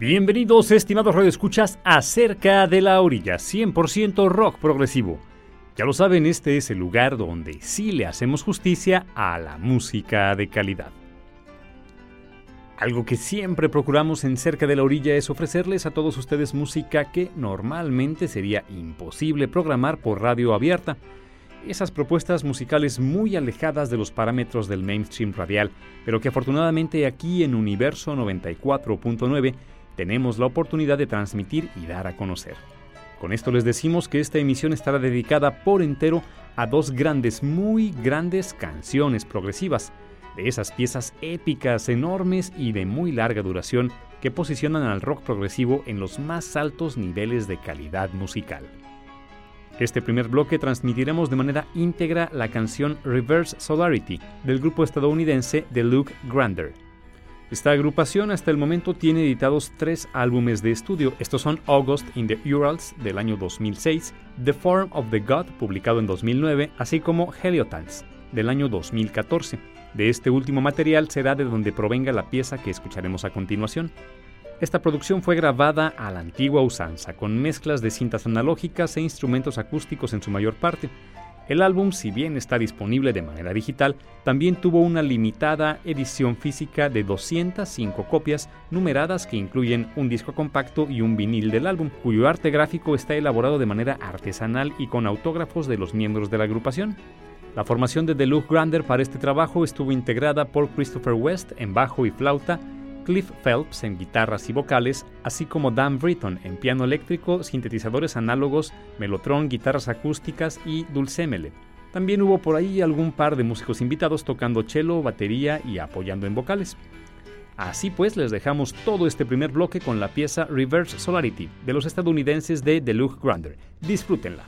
Bienvenidos, estimados radioescuchas, a Cerca de la Orilla, 100% rock progresivo. Ya lo saben, este es el lugar donde sí le hacemos justicia a la música de calidad. Algo que siempre procuramos en Cerca de la Orilla es ofrecerles a todos ustedes música que normalmente sería imposible programar por radio abierta. Esas propuestas musicales muy alejadas de los parámetros del mainstream radial, pero que afortunadamente aquí en Universo 94.9 tenemos la oportunidad de transmitir y dar a conocer. Con esto les decimos que esta emisión estará dedicada por entero a dos grandes, muy grandes canciones progresivas, de esas piezas épicas, enormes y de muy larga duración que posicionan al rock progresivo en los más altos niveles de calidad musical. Este primer bloque transmitiremos de manera íntegra la canción Reverse Solarity del grupo estadounidense The Luke Grander. Esta agrupación hasta el momento tiene editados tres álbumes de estudio. Estos son August in the Urals del año 2006, The Form of the God publicado en 2009, así como Heliotans del año 2014. De este último material será de donde provenga la pieza que escucharemos a continuación. Esta producción fue grabada a la antigua usanza, con mezclas de cintas analógicas e instrumentos acústicos en su mayor parte. El álbum, si bien está disponible de manera digital, también tuvo una limitada edición física de 205 copias numeradas que incluyen un disco compacto y un vinil del álbum, cuyo arte gráfico está elaborado de manera artesanal y con autógrafos de los miembros de la agrupación. La formación de Deluxe Grander para este trabajo estuvo integrada por Christopher West en bajo y flauta, Cliff Phelps en guitarras y vocales, así como Dan Britton en piano eléctrico, sintetizadores análogos, melotron, guitarras acústicas y dulcémele. También hubo por ahí algún par de músicos invitados tocando cello, batería y apoyando en vocales. Así pues, les dejamos todo este primer bloque con la pieza Reverse Solarity de los estadounidenses de Deluxe Grander. Disfrútenla.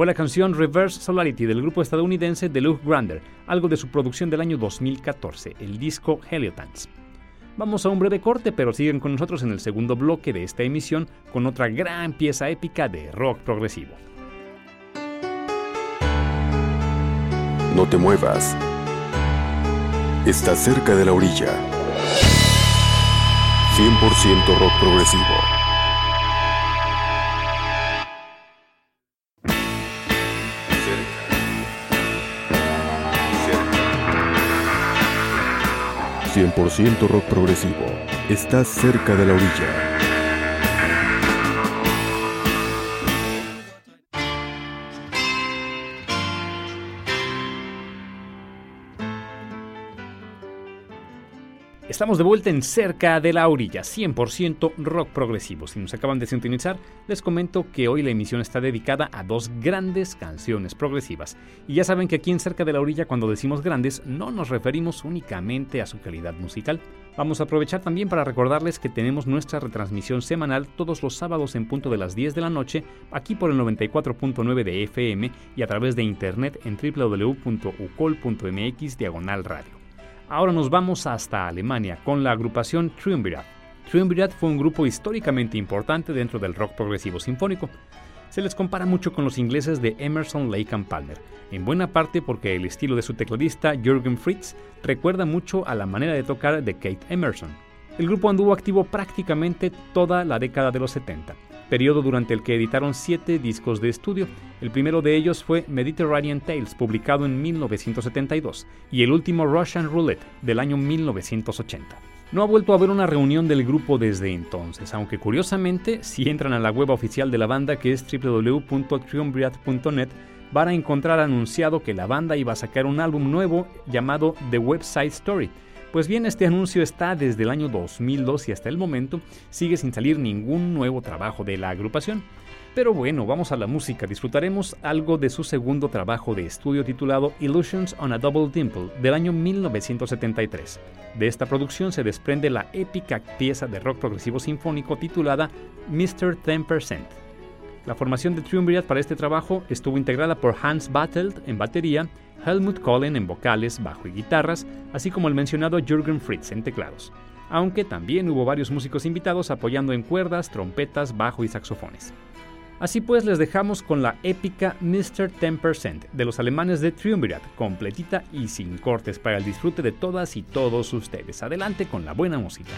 Fue la canción Reverse Solarity del grupo estadounidense The Luke Grander, algo de su producción del año 2014, el disco Heliotans. Vamos a un breve corte, pero siguen con nosotros en el segundo bloque de esta emisión con otra gran pieza épica de rock progresivo. No te muevas. Estás cerca de la orilla. 100% rock progresivo. 100% rock progresivo. Estás cerca de la orilla. Estamos de vuelta en Cerca de la Orilla, 100% rock progresivo. Si nos acaban de sintonizar, les comento que hoy la emisión está dedicada a dos grandes canciones progresivas. Y ya saben que aquí en Cerca de la Orilla, cuando decimos grandes, no nos referimos únicamente a su calidad musical. Vamos a aprovechar también para recordarles que tenemos nuestra retransmisión semanal todos los sábados en punto de las 10 de la noche, aquí por el 94.9 de FM y a través de internet en www.ucol.mx diagonal radio. Ahora nos vamos hasta Alemania con la agrupación Triumvirat. Triumvirat fue un grupo históricamente importante dentro del rock progresivo sinfónico. Se les compara mucho con los ingleses de Emerson, Lake and Palmer, en buena parte porque el estilo de su tecladista Jürgen Fritz recuerda mucho a la manera de tocar de Kate Emerson. El grupo anduvo activo prácticamente toda la década de los 70 periodo durante el que editaron siete discos de estudio. El primero de ellos fue Mediterranean Tales, publicado en 1972, y el último Russian Roulette, del año 1980. No ha vuelto a haber una reunión del grupo desde entonces, aunque curiosamente, si entran a la web oficial de la banda que es www.triumvirate.net, van a encontrar anunciado que la banda iba a sacar un álbum nuevo llamado The Website Story, pues bien, este anuncio está desde el año 2002 y hasta el momento sigue sin salir ningún nuevo trabajo de la agrupación. Pero bueno, vamos a la música, disfrutaremos algo de su segundo trabajo de estudio titulado Illusions on a Double Dimple del año 1973. De esta producción se desprende la épica pieza de rock progresivo sinfónico titulada Mr. 10%. La formación de Triumvirate para este trabajo estuvo integrada por Hans Battelt en batería, Helmut Kohlen en vocales, bajo y guitarras, así como el mencionado Jürgen Fritz en teclados, aunque también hubo varios músicos invitados apoyando en cuerdas, trompetas, bajo y saxofones. Así pues, les dejamos con la épica Mr. 10% de los alemanes de Triumvirate, completita y sin cortes para el disfrute de todas y todos ustedes. Adelante con la buena música.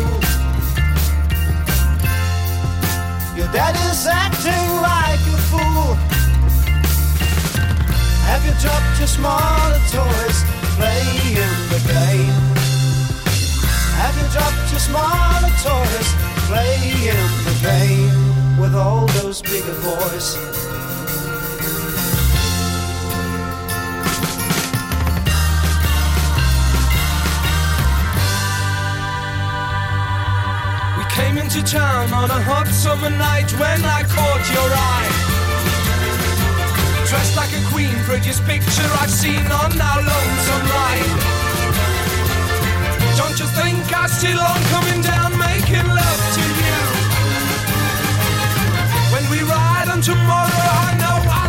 School, your daddy's acting like a fool. Have you dropped your smaller toys playing the game? Have you dropped your smaller toys playing the game with all those bigger boys? Into town on a hot summer night when I caught your eye. Dressed like a queen, prettiest picture I've seen on our lonesome ride. Don't you think I still on coming down, making love to you? When we ride on tomorrow, I know I'll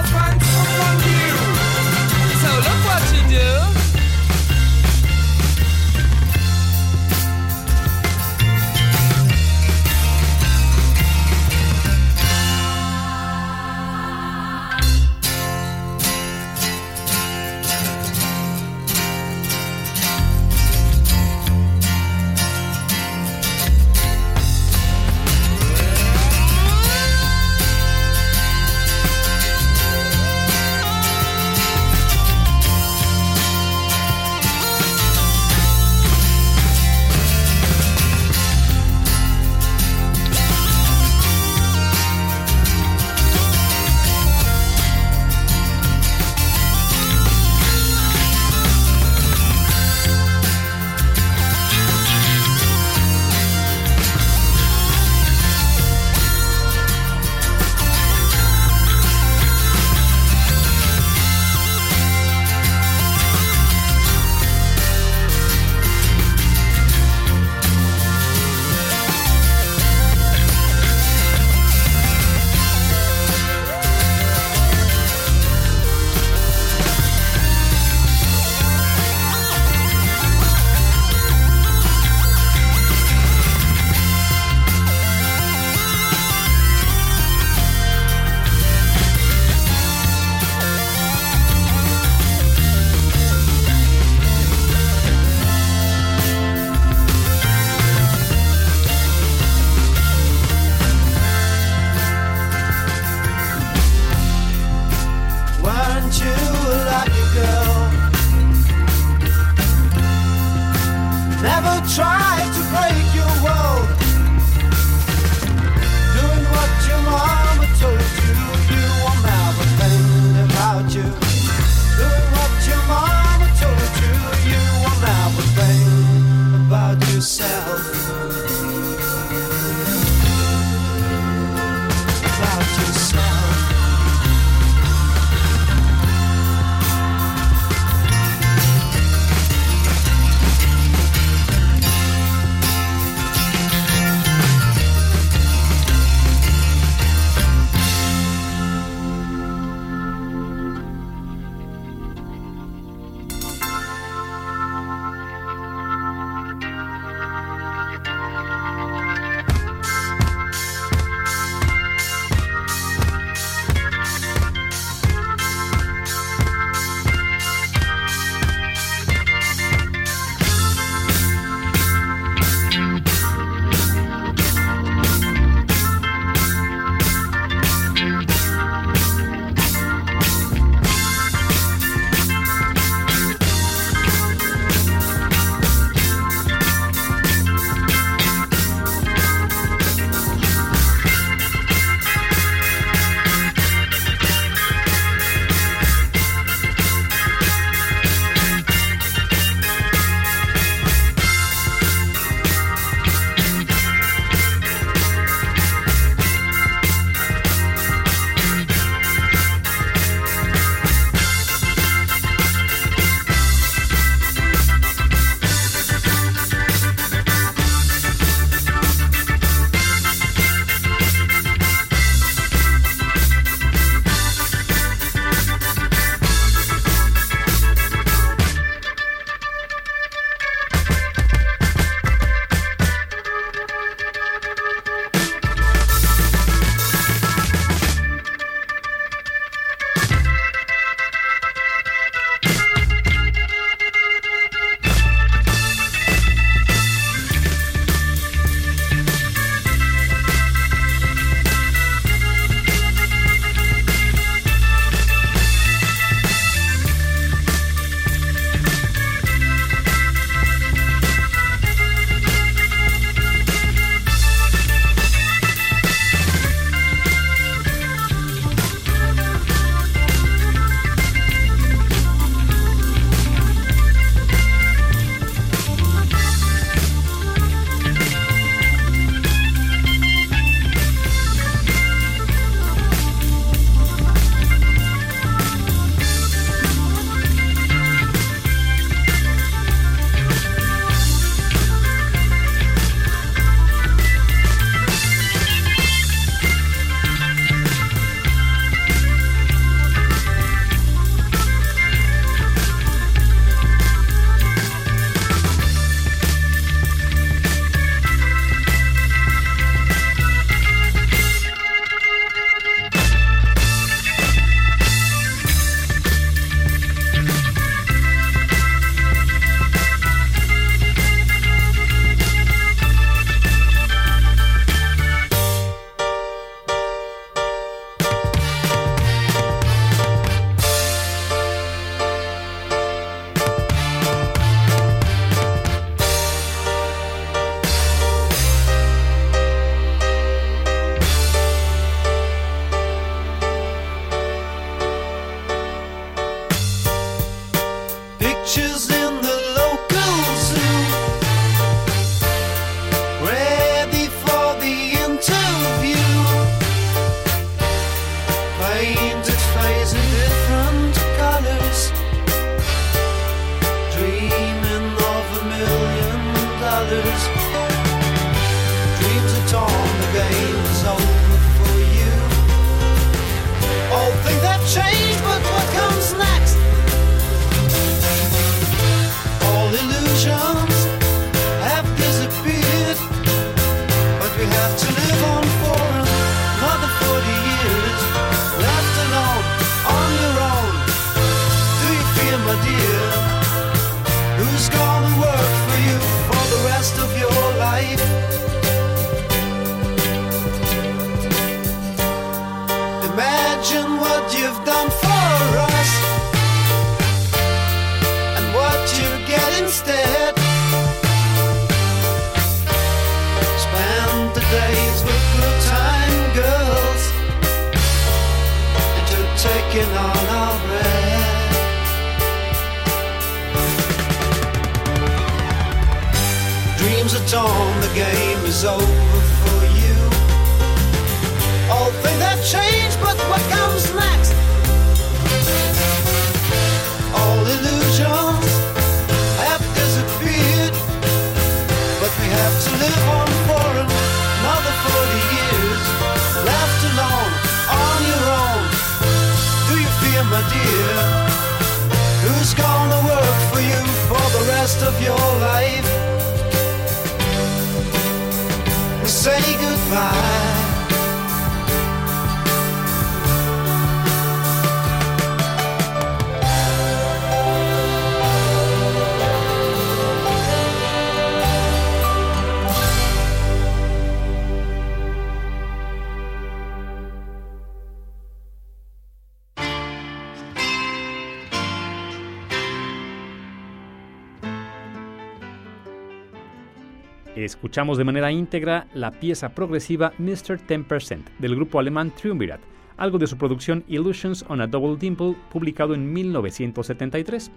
Escuchamos de manera íntegra la pieza progresiva Mr. 10% del grupo alemán Triumvirat, algo de su producción Illusions on a Double Dimple, publicado en 1973.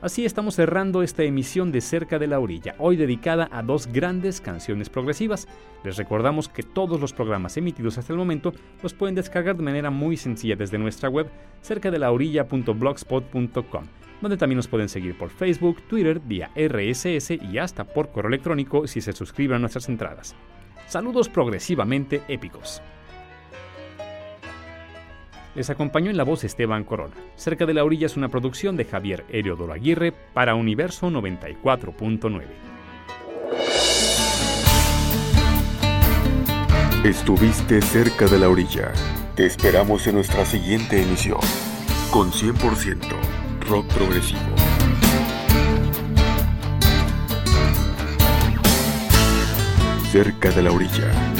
Así estamos cerrando esta emisión de Cerca de la Orilla, hoy dedicada a dos grandes canciones progresivas. Les recordamos que todos los programas emitidos hasta el momento los pueden descargar de manera muy sencilla desde nuestra web cercadelaorilla.blogspot.com donde también nos pueden seguir por Facebook, Twitter, vía RSS y hasta por correo electrónico si se suscriben a nuestras entradas. Saludos progresivamente épicos. Les acompañó en la voz Esteban Corona. Cerca de la orilla es una producción de Javier Heriodoro Aguirre para Universo 94.9. Estuviste cerca de la orilla. Te esperamos en nuestra siguiente emisión. Con 100% rock progresivo. Cerca de la orilla.